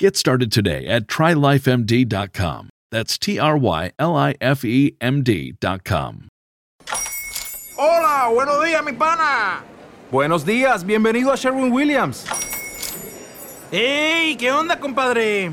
Get started today at trylifemd.com. That's T R Y L I F E M D.com. Hola, buenos días, mi pana. Buenos días, bienvenido a Sherwin Williams. ¡Ey! ¿Qué onda, compadre?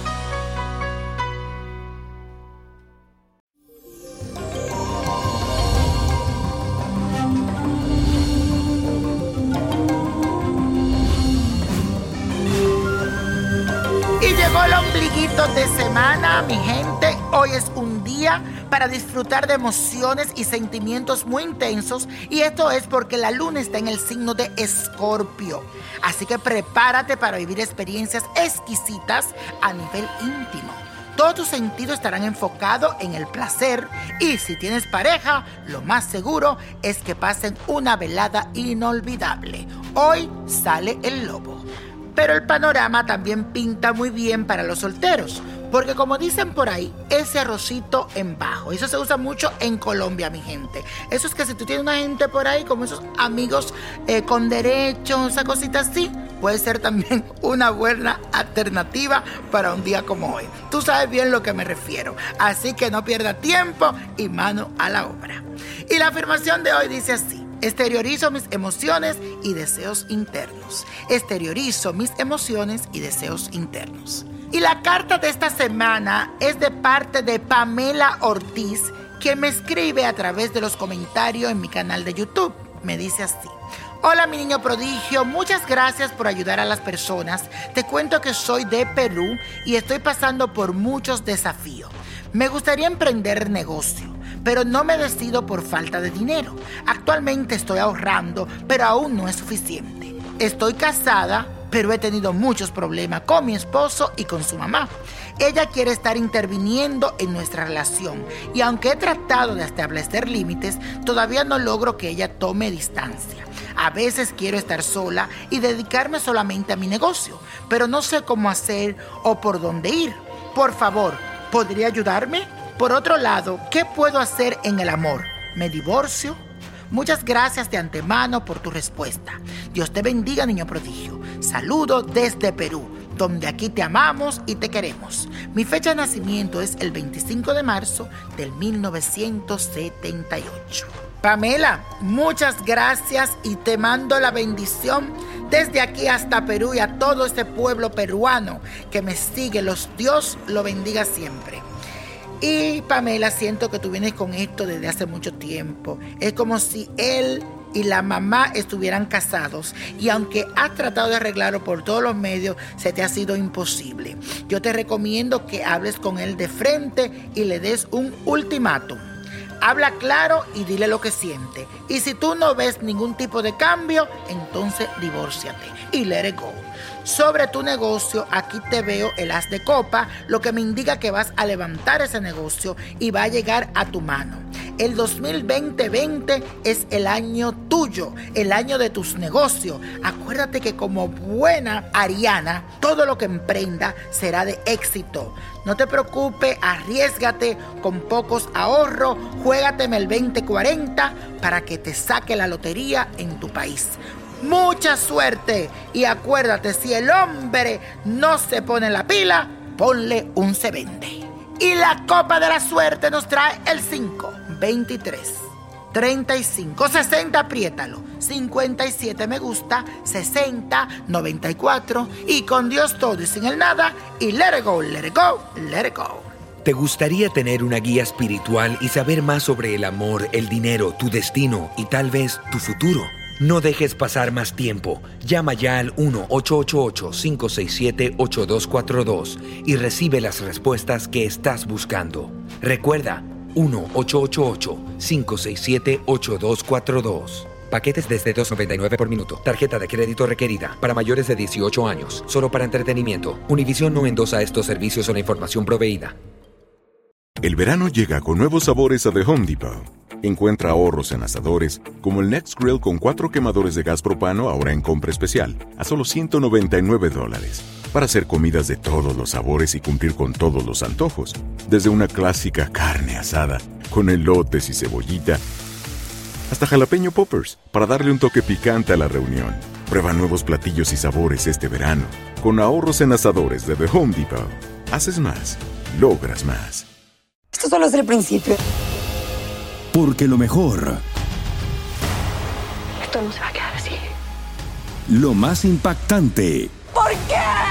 Llegó de semana, mi gente. Hoy es un día para disfrutar de emociones y sentimientos muy intensos. Y esto es porque la luna está en el signo de Escorpio. Así que prepárate para vivir experiencias exquisitas a nivel íntimo. Todos tus sentidos estarán enfocados en el placer y si tienes pareja, lo más seguro es que pasen una velada inolvidable. Hoy sale el lobo. Pero el panorama también pinta muy bien para los solteros. Porque como dicen por ahí, ese arrocito en bajo. Eso se usa mucho en Colombia, mi gente. Eso es que si tú tienes una gente por ahí, como esos amigos eh, con derechos, esa cosita así, puede ser también una buena alternativa para un día como hoy. Tú sabes bien lo que me refiero. Así que no pierda tiempo y mano a la obra. Y la afirmación de hoy dice así. Exteriorizo mis emociones y deseos internos. Exteriorizo mis emociones y deseos internos. Y la carta de esta semana es de parte de Pamela Ortiz, que me escribe a través de los comentarios en mi canal de YouTube. Me dice así. Hola mi niño prodigio, muchas gracias por ayudar a las personas. Te cuento que soy de Perú y estoy pasando por muchos desafíos. Me gustaría emprender negocio pero no me decido por falta de dinero. Actualmente estoy ahorrando, pero aún no es suficiente. Estoy casada, pero he tenido muchos problemas con mi esposo y con su mamá. Ella quiere estar interviniendo en nuestra relación y aunque he tratado de establecer límites, todavía no logro que ella tome distancia. A veces quiero estar sola y dedicarme solamente a mi negocio, pero no sé cómo hacer o por dónde ir. Por favor, ¿podría ayudarme? Por otro lado, ¿qué puedo hacer en el amor? ¿Me divorcio? Muchas gracias de antemano por tu respuesta. Dios te bendiga, niño prodigio. Saludo desde Perú, donde aquí te amamos y te queremos. Mi fecha de nacimiento es el 25 de marzo del 1978. Pamela, muchas gracias y te mando la bendición desde aquí hasta Perú y a todo este pueblo peruano que me sigue. Los Dios lo bendiga siempre. Y Pamela, siento que tú vienes con esto desde hace mucho tiempo. Es como si él y la mamá estuvieran casados y aunque has tratado de arreglarlo por todos los medios, se te ha sido imposible. Yo te recomiendo que hables con él de frente y le des un ultimátum. Habla claro y dile lo que siente. Y si tú no ves ningún tipo de cambio, entonces divórciate y let it go. Sobre tu negocio, aquí te veo el as de copa, lo que me indica que vas a levantar ese negocio y va a llegar a tu mano. El 2020 es el año tuyo, el año de tus negocios. Acuérdate que como buena ariana, todo lo que emprenda será de éxito. No te preocupes, arriesgate con pocos ahorros, juégateme el 2040 para que te saque la lotería en tu país. Mucha suerte y acuérdate, si el hombre no se pone la pila, ponle un se vende. Y la copa de la suerte nos trae el 5, 23, 35, 60, apriétalo, 57 me gusta, 60, 94 y con Dios todo y sin el nada y let it go, let it go, let it go. ¿Te gustaría tener una guía espiritual y saber más sobre el amor, el dinero, tu destino y tal vez tu futuro? No dejes pasar más tiempo. Llama ya al 1-888-567-8242 y recibe las respuestas que estás buscando. Recuerda, 1-888-567-8242. Paquetes desde 2.99 por minuto. Tarjeta de crédito requerida para mayores de 18 años. Solo para entretenimiento. Univision no endosa estos servicios o la información proveída. El verano llega con nuevos sabores a The Home Depot. Encuentra ahorros en asadores, como el Next Grill con cuatro quemadores de gas propano ahora en compra especial, a solo 199 dólares. Para hacer comidas de todos los sabores y cumplir con todos los antojos. Desde una clásica carne asada, con elotes y cebollita, hasta jalapeño poppers, para darle un toque picante a la reunión. Prueba nuevos platillos y sabores este verano. Con ahorros en asadores de The Home Depot. Haces más, logras más. Esto solo es el principio. Porque lo mejor. Esto no se va a quedar así. Lo más impactante. ¿Por qué?